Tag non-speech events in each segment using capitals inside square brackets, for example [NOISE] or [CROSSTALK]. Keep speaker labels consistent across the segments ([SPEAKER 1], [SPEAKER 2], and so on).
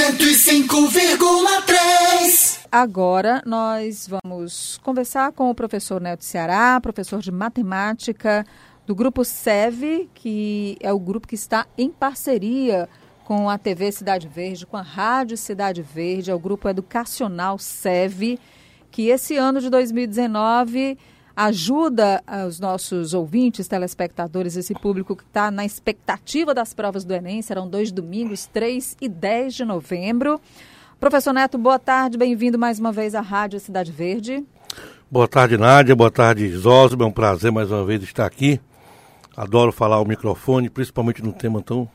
[SPEAKER 1] 105,3.
[SPEAKER 2] Agora nós vamos conversar com o professor Neto Ceará, professor de matemática do grupo SEV, que é o grupo que está em parceria com a TV Cidade Verde, com a Rádio Cidade Verde, é o grupo educacional SEV, que esse ano de 2019 ajuda os nossos ouvintes, telespectadores, esse público que está na expectativa das provas do Enem. Serão dois domingos, 3 e 10 de novembro. Professor Neto, boa tarde, bem-vindo mais uma vez à Rádio Cidade Verde.
[SPEAKER 3] Boa tarde, Nádia, boa tarde, Zosma, é um prazer mais uma vez estar aqui. Adoro falar ao microfone, principalmente num tema tão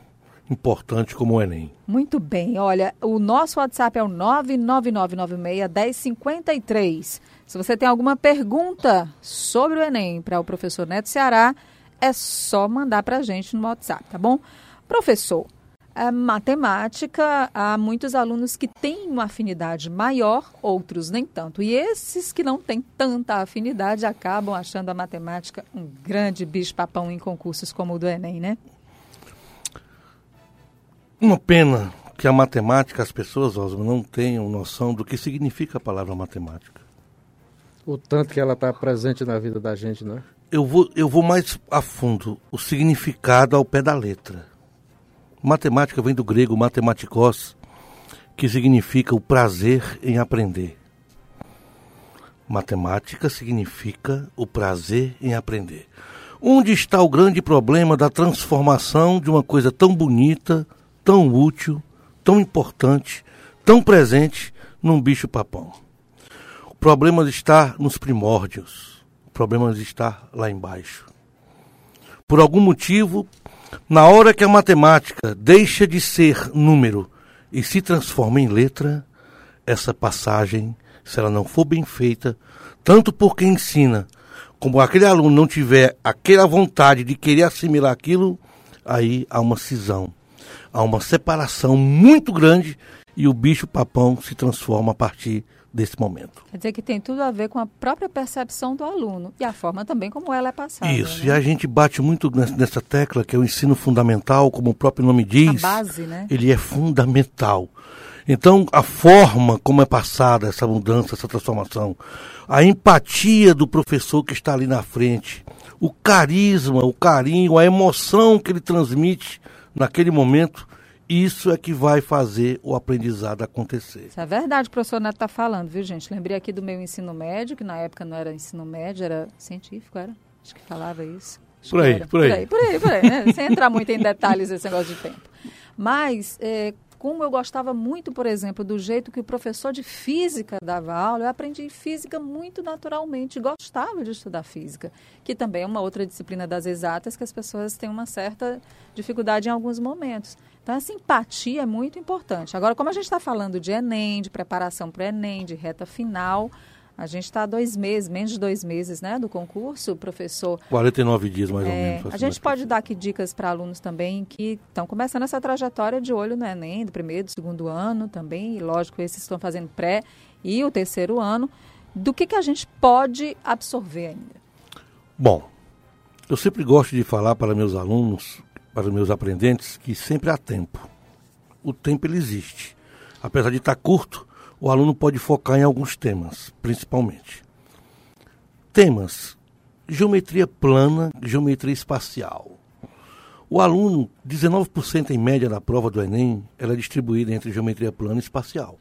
[SPEAKER 3] importante como o Enem.
[SPEAKER 2] Muito bem, olha, o nosso WhatsApp é o 99996-1053. Se você tem alguma pergunta sobre o Enem para o professor Neto Ceará, é só mandar para a gente no WhatsApp, tá bom? Professor, a matemática, há muitos alunos que têm uma afinidade maior, outros nem tanto. E esses que não têm tanta afinidade acabam achando a matemática um grande bicho-papão em concursos como o do Enem, né?
[SPEAKER 3] Uma pena que a matemática, as pessoas, Osmo, não tenham noção do que significa a palavra matemática
[SPEAKER 4] o tanto que ela está presente na vida da gente, não é?
[SPEAKER 3] Eu vou, eu vou mais a fundo, o significado ao pé da letra. Matemática vem do grego matematikos, que significa o prazer em aprender. Matemática significa o prazer em aprender. Onde está o grande problema da transformação de uma coisa tão bonita, tão útil, tão importante, tão presente num bicho-papão? Problema está nos primórdios. O problema está lá embaixo. Por algum motivo, na hora que a matemática deixa de ser número e se transforma em letra, essa passagem, se ela não for bem feita, tanto por quem ensina, como aquele aluno não tiver aquela vontade de querer assimilar aquilo, aí há uma cisão, há uma separação muito grande e o bicho papão se transforma a partir desse momento.
[SPEAKER 2] Quer dizer que tem tudo a ver com a própria percepção do aluno e a forma também como ela é passada.
[SPEAKER 3] Isso,
[SPEAKER 2] né?
[SPEAKER 3] e a gente bate muito nessa tecla que é o ensino fundamental, como o próprio nome diz.
[SPEAKER 2] A base, né?
[SPEAKER 3] Ele é fundamental. Então, a forma como é passada essa mudança, essa transformação, a empatia do professor que está ali na frente, o carisma, o carinho, a emoção que ele transmite naquele momento, isso é que vai fazer o aprendizado acontecer.
[SPEAKER 2] Isso é verdade, o professor Neto está falando, viu, gente? Lembrei aqui do meu ensino médio, que na época não era ensino médio, era científico, era? Acho que falava isso.
[SPEAKER 3] por aí, por aí,
[SPEAKER 2] por aí. Por aí, por aí, né? Sem entrar muito em detalhes esse negócio de tempo. Mas, é, como eu gostava muito, por exemplo, do jeito que o professor de física dava aula, eu aprendi física muito naturalmente, gostava de estudar física, que também é uma outra disciplina das exatas que as pessoas têm uma certa dificuldade em alguns momentos. Então, essa empatia é muito importante. Agora, como a gente está falando de Enem, de preparação para o Enem, de reta final, a gente está dois meses, menos de dois meses, né, do concurso, professor.
[SPEAKER 3] 49 dias, mais
[SPEAKER 2] é,
[SPEAKER 3] ou menos.
[SPEAKER 2] A gente pode dar aqui dicas para alunos também que estão começando essa trajetória de olho no Enem, do primeiro, do segundo ano também, e lógico, esses estão fazendo pré e o terceiro ano. Do que, que a gente pode absorver ainda?
[SPEAKER 3] Bom, eu sempre gosto de falar para meus alunos para os meus aprendentes que sempre há tempo. O tempo ele existe. Apesar de estar curto, o aluno pode focar em alguns temas, principalmente. Temas: geometria plana, geometria espacial. O aluno, 19% em média da prova do Enem, ela é distribuída entre geometria plana e espacial.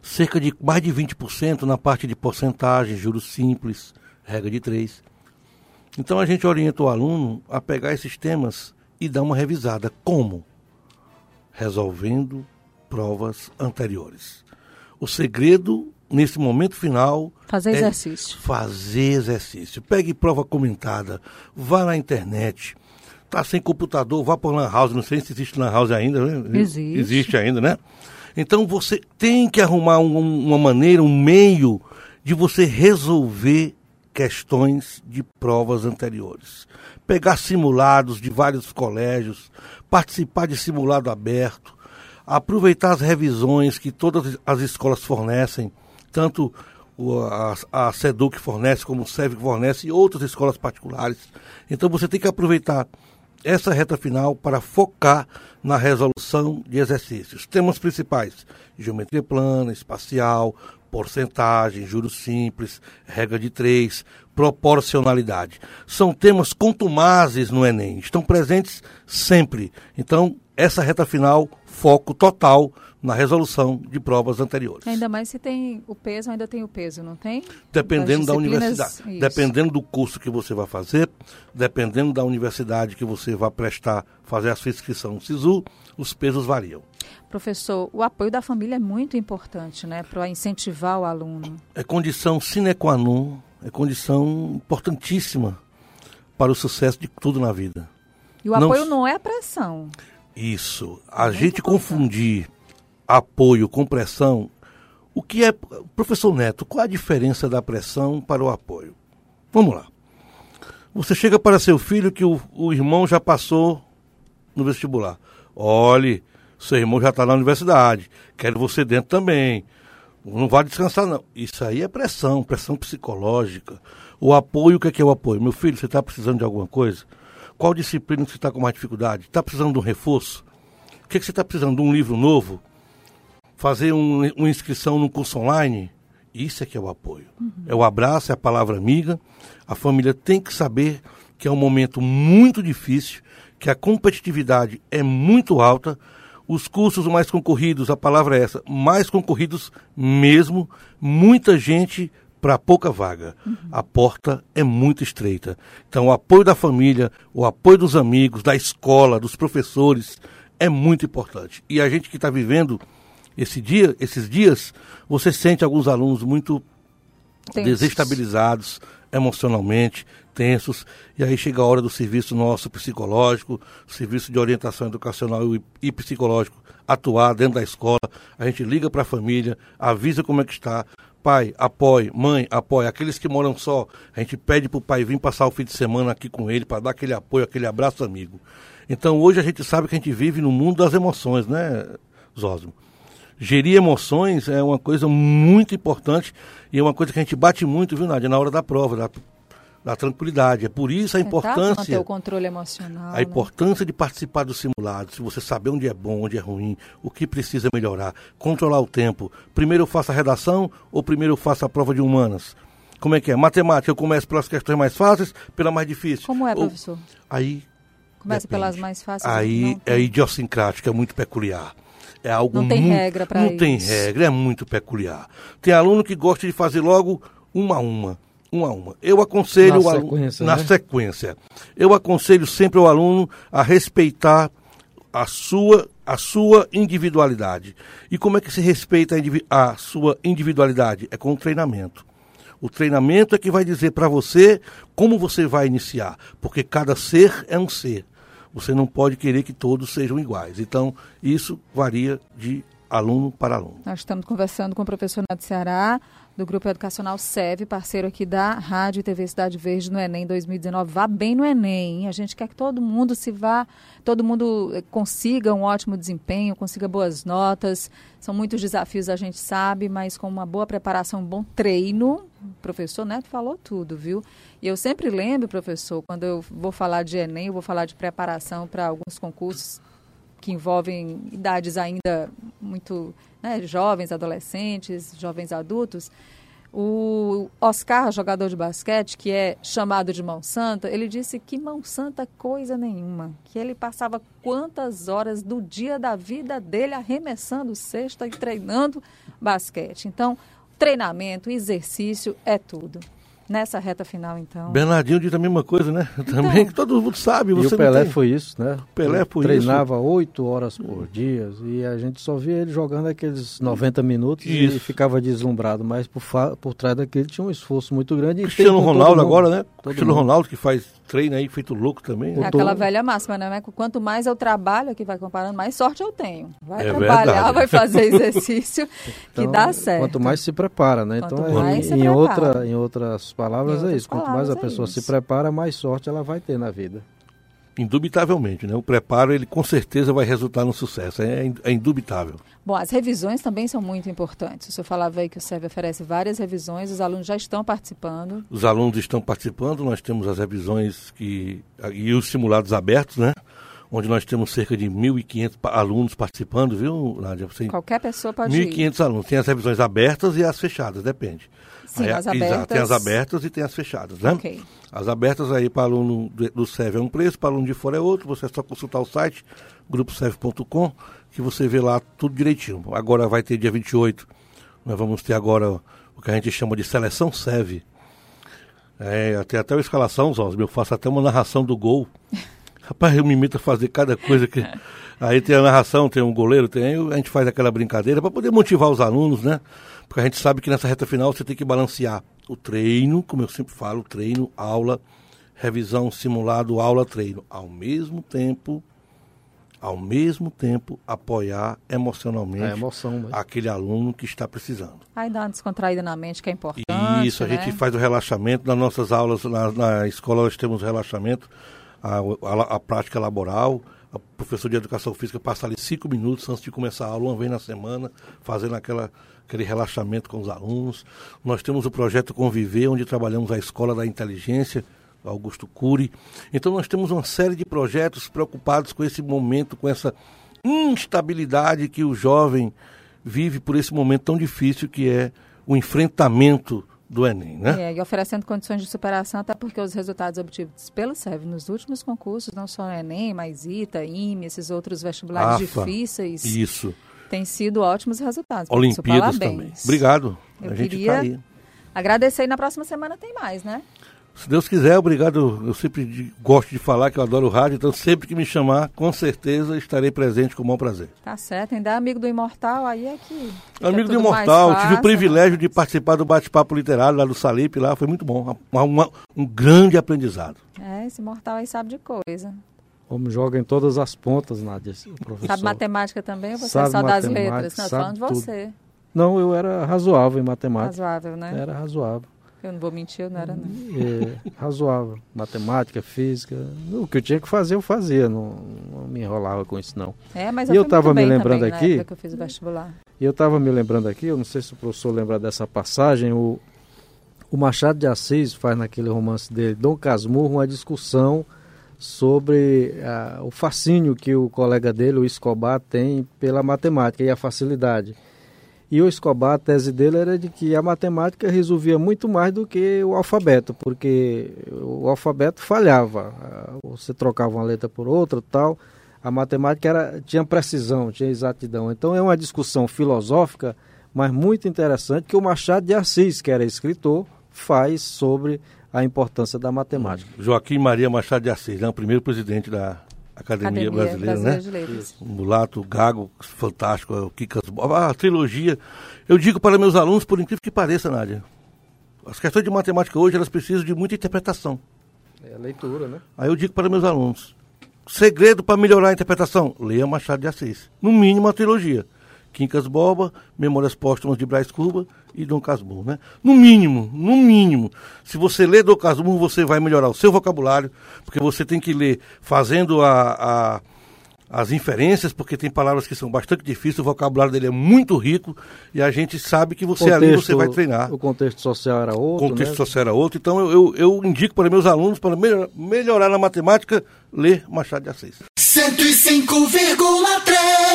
[SPEAKER 3] Cerca de mais de 20% na parte de porcentagem, juros simples, regra de 3 então a gente orienta o aluno a pegar esses temas e dar uma revisada. Como? Resolvendo provas anteriores. O segredo, nesse momento final.
[SPEAKER 2] Fazer é exercício.
[SPEAKER 3] Fazer exercício. Pegue prova comentada, vá na internet. Tá sem computador, vá para Lan House. Não sei se existe Lan House ainda, né?
[SPEAKER 2] Existe.
[SPEAKER 3] Existe ainda, né? Então você tem que arrumar um, uma maneira, um meio de você resolver questões de provas anteriores. Pegar simulados de vários colégios, participar de simulado aberto, aproveitar as revisões que todas as escolas fornecem, tanto a, SEDUC fornece, como o SEV fornece e outras escolas particulares. Então você tem que aproveitar essa reta final para focar na resolução de exercícios. Temas principais: geometria plana, espacial, porcentagem, juros simples, regra de três, proporcionalidade. São temas contumazes no Enem, estão presentes sempre. Então, essa reta final, foco total na resolução de provas anteriores.
[SPEAKER 2] Ainda mais se tem o peso, ainda tem o peso, não tem?
[SPEAKER 3] Dependendo da universidade, isso. dependendo do curso que você vai fazer, dependendo da universidade que você vai prestar, fazer a sua inscrição no SISU, os pesos variam.
[SPEAKER 2] Professor, o apoio da família é muito importante, né, para incentivar o aluno.
[SPEAKER 3] É condição sine qua non, é condição importantíssima para o sucesso de tudo na vida.
[SPEAKER 2] E o apoio não, não é pressão.
[SPEAKER 3] Isso. A é gente confundir apoio com pressão, o que é. Professor Neto, qual a diferença da pressão para o apoio? Vamos lá. Você chega para seu filho que o, o irmão já passou no vestibular. Olhe, seu irmão já está na universidade. Quero você dentro também. Não vai descansar, não. Isso aí é pressão, pressão psicológica. O apoio, o que é, que é o apoio? Meu filho, você está precisando de alguma coisa? Qual disciplina você está com mais dificuldade? Está precisando de um reforço? O que, é que você está precisando? De um livro novo? fazer um, uma inscrição no curso online, isso é que é o apoio. Uhum. É o abraço, é a palavra amiga. A família tem que saber que é um momento muito difícil, que a competitividade é muito alta, os cursos mais concorridos, a palavra é essa, mais concorridos mesmo, muita gente para pouca vaga. Uhum. A porta é muito estreita. Então, o apoio da família, o apoio dos amigos, da escola, dos professores, é muito importante. E a gente que está vivendo esse dia, esses dias, você sente alguns alunos muito tensos. desestabilizados emocionalmente, tensos, e aí chega a hora do serviço nosso psicológico, serviço de orientação educacional e psicológico atuar dentro da escola, a gente liga para a família, avisa como é que está, pai, apoie, mãe, apoie. Aqueles que moram só, a gente pede para o pai vir passar o fim de semana aqui com ele, para dar aquele apoio, aquele abraço amigo. Então hoje a gente sabe que a gente vive no mundo das emoções, né, Zósimo? Gerir emoções é uma coisa muito importante e é uma coisa que a gente bate muito, viu, Nádia, na hora da prova, da, da tranquilidade. É por isso a Tentar importância. Manter
[SPEAKER 2] o controle emocional.
[SPEAKER 3] A né? importância de participar do simulado, se você saber onde é bom, onde é ruim, o que precisa melhorar, controlar o tempo. Primeiro eu faço a redação ou primeiro eu faço a prova de humanas? Como é que é? Matemática, eu começo pelas questões mais fáceis, pela mais difícil.
[SPEAKER 2] Como é, professor? Ou,
[SPEAKER 3] aí.
[SPEAKER 2] Começa pelas mais fáceis.
[SPEAKER 3] Aí é idiosincrático, é muito peculiar. É algo
[SPEAKER 2] não tem
[SPEAKER 3] muito,
[SPEAKER 2] regra para isso.
[SPEAKER 3] Não tem regra, é muito peculiar. Tem aluno que gosta de fazer logo uma a uma. Uma a uma. Eu aconselho
[SPEAKER 4] na,
[SPEAKER 3] aluno,
[SPEAKER 4] sequência,
[SPEAKER 3] na
[SPEAKER 4] né?
[SPEAKER 3] sequência. Eu aconselho sempre o aluno a respeitar a sua, a sua individualidade. E como é que se respeita a, a sua individualidade? É com o treinamento. O treinamento é que vai dizer para você como você vai iniciar, porque cada ser é um ser. Você não pode querer que todos sejam iguais. Então, isso varia de aluno para aluno.
[SPEAKER 2] Nós estamos conversando com o professor Nato Ceará, do Grupo Educacional SEV, parceiro aqui da Rádio e TV Cidade Verde no Enem 2019. Vá bem no Enem. A gente quer que todo mundo se vá, todo mundo eh, consiga um ótimo desempenho, consiga boas notas. São muitos desafios, a gente sabe, mas com uma boa preparação, um bom treino, o professor Neto falou tudo, viu? E eu sempre lembro, professor, quando eu vou falar de Enem, eu vou falar de preparação para alguns concursos que envolvem idades ainda muito né, jovens, adolescentes, jovens adultos. O Oscar, jogador de basquete, que é chamado de mão santa, ele disse que mão santa coisa nenhuma, que ele passava quantas horas do dia da vida dele arremessando cesta e treinando basquete. Então, treinamento, exercício é tudo nessa reta final, então.
[SPEAKER 3] Bernardinho diz a mesma coisa, né? Então, Também que todo mundo sabe.
[SPEAKER 4] Você
[SPEAKER 3] e
[SPEAKER 4] o Pelé
[SPEAKER 3] tem...
[SPEAKER 4] foi isso, né?
[SPEAKER 3] O Pelé foi
[SPEAKER 4] treinava oito horas por dia e a gente só via ele jogando aqueles 90 minutos isso. e ficava deslumbrado, mas por, por trás daquele tinha um esforço muito grande.
[SPEAKER 3] Cristiano Ronaldo agora, né? Cristiano Ronaldo que faz treino aí feito louco também.
[SPEAKER 2] É aquela velha máxima, né? Quanto mais eu trabalho, aqui vai comparando, mais sorte eu tenho. Vai é trabalhar, verdade. vai fazer [LAUGHS] exercício que então, dá certo.
[SPEAKER 4] Quanto mais se prepara, né? Quanto então, é, em, em, outra, em outras palavras é isso. Quanto mais a pessoa é se prepara, mais sorte ela vai ter na vida.
[SPEAKER 3] Indubitavelmente, né? O preparo, ele com certeza vai resultar no sucesso, é, é indubitável.
[SPEAKER 2] Bom, as revisões também são muito importantes. O senhor falava aí que o SEV oferece várias revisões, os alunos já estão participando.
[SPEAKER 3] Os alunos estão participando, nós temos as revisões que, e os simulados abertos, né? Onde nós temos cerca de 1.500 alunos participando, viu, Nádia?
[SPEAKER 2] Você, Qualquer pessoa pode 1.500
[SPEAKER 3] alunos. Tem as revisões abertas e as fechadas, depende.
[SPEAKER 2] Sim, aí, as abertas... Exato,
[SPEAKER 3] tem as abertas e tem as fechadas, né?
[SPEAKER 2] Ok.
[SPEAKER 3] As abertas aí para aluno do SEV é um preço, para aluno de fora é outro. Você é só consultar o site, gruposev.com, que você vê lá tudo direitinho. Agora vai ter dia 28, nós vamos ter agora o que a gente chama de seleção SEV. É, tem até uma escalação, Zós, eu faço até uma narração do gol. [LAUGHS] Rapaz, eu me imito a fazer cada coisa que. [LAUGHS] Aí tem a narração, tem um goleiro, tem. A gente faz aquela brincadeira para poder motivar os alunos, né? Porque a gente sabe que nessa reta final você tem que balancear o treino, como eu sempre falo, treino, aula, revisão, simulado, aula, treino. Ao mesmo tempo, ao mesmo tempo, apoiar emocionalmente
[SPEAKER 4] a emoção,
[SPEAKER 3] mas... aquele aluno que está precisando.
[SPEAKER 2] Aí dá uma descontraída na mente, que é importante.
[SPEAKER 3] Isso, a
[SPEAKER 2] né?
[SPEAKER 3] gente faz o relaxamento. Nas nossas aulas, na, na escola, nós temos relaxamento a, a, a prática laboral. O professor de educação física passa ali cinco minutos antes de começar a aula, uma vez na semana, fazendo aquela, aquele relaxamento com os alunos. Nós temos o projeto Conviver, onde trabalhamos a Escola da Inteligência, Augusto Cury. Então nós temos uma série de projetos preocupados com esse momento, com essa instabilidade que o jovem vive por esse momento tão difícil que é o enfrentamento do Enem, né?
[SPEAKER 2] É, e oferecendo condições de superação, até porque os resultados obtidos pelo SEV nos últimos concursos, não só Enem, mas ITA, IME, esses outros vestibulares
[SPEAKER 3] AFA,
[SPEAKER 2] difíceis.
[SPEAKER 3] Isso.
[SPEAKER 2] Têm sido ótimos resultados.
[SPEAKER 3] Olimpíadas também. Obrigado.
[SPEAKER 2] Eu a gente queria tá aí. agradecer e na próxima semana tem mais, né?
[SPEAKER 3] Se Deus quiser, obrigado. Eu sempre gosto de falar que eu adoro o rádio, então sempre que me chamar, com certeza estarei presente com o maior prazer.
[SPEAKER 2] Tá certo, ainda é amigo do Imortal, aí é que.
[SPEAKER 3] Amigo do Imortal, tive o privilégio né? de participar do bate-papo literário lá do Salip, lá foi muito bom. Uma, uma, um grande aprendizado.
[SPEAKER 2] É, esse Imortal aí sabe de coisa.
[SPEAKER 4] Homem joga em todas as pontas, Nádia,
[SPEAKER 2] professor. Sabe matemática também ou você sabe é só das letras? Não, falando de você.
[SPEAKER 4] Não, eu era razoável em matemática.
[SPEAKER 2] Razoável, né?
[SPEAKER 4] Era razoável.
[SPEAKER 2] Eu não vou mentir, eu não era, não.
[SPEAKER 4] É, razoável. Matemática, física. O que eu tinha que fazer, eu fazia. Não, não me enrolava com isso, não.
[SPEAKER 2] É, mas
[SPEAKER 4] eu,
[SPEAKER 2] eu
[SPEAKER 4] estava me lembrando
[SPEAKER 2] também,
[SPEAKER 4] aqui.
[SPEAKER 2] que eu fiz o vestibular.
[SPEAKER 4] E eu estava me lembrando aqui, eu não sei se o professor lembra dessa passagem, o, o Machado de Assis faz naquele romance dele, Dom Casmurro, uma discussão sobre uh, o fascínio que o colega dele, o Escobar, tem pela matemática e a facilidade. E o Escobar, a tese dele era de que a matemática resolvia muito mais do que o alfabeto, porque o alfabeto falhava. Você trocava uma letra por outra tal. A matemática era, tinha precisão, tinha exatidão. Então é uma discussão filosófica, mas muito interessante, que o Machado de Assis, que era escritor, faz sobre a importância da matemática.
[SPEAKER 3] Joaquim Maria Machado de Assis, né, o primeiro presidente da Academia, Academia Brasileira, Brasileira, né? O Mulato, Gago, fantástico, o Kikas, a trilogia. Eu digo para meus alunos, por incrível que pareça, Nádia, as questões de matemática hoje, elas precisam de muita interpretação.
[SPEAKER 4] É a leitura, né?
[SPEAKER 3] Aí eu digo para meus alunos, segredo para melhorar a interpretação, leia Machado de Assis. No mínimo a trilogia. Quincas Boba, Memórias Póstumas de Brás Cuba e Dom Casmurro, né? No mínimo, no mínimo, se você ler Dom Casmurro, você vai melhorar o seu vocabulário, porque você tem que ler fazendo a, a as inferências, porque tem palavras que são bastante difíceis, o vocabulário dele é muito rico e a gente sabe que você contexto, ali você vai treinar.
[SPEAKER 4] O contexto social era outro.
[SPEAKER 3] O contexto
[SPEAKER 4] né?
[SPEAKER 3] social era outro. Então eu, eu, eu, indico para meus alunos, para melhorar, melhorar na matemática, ler Machado de Assis. 105,3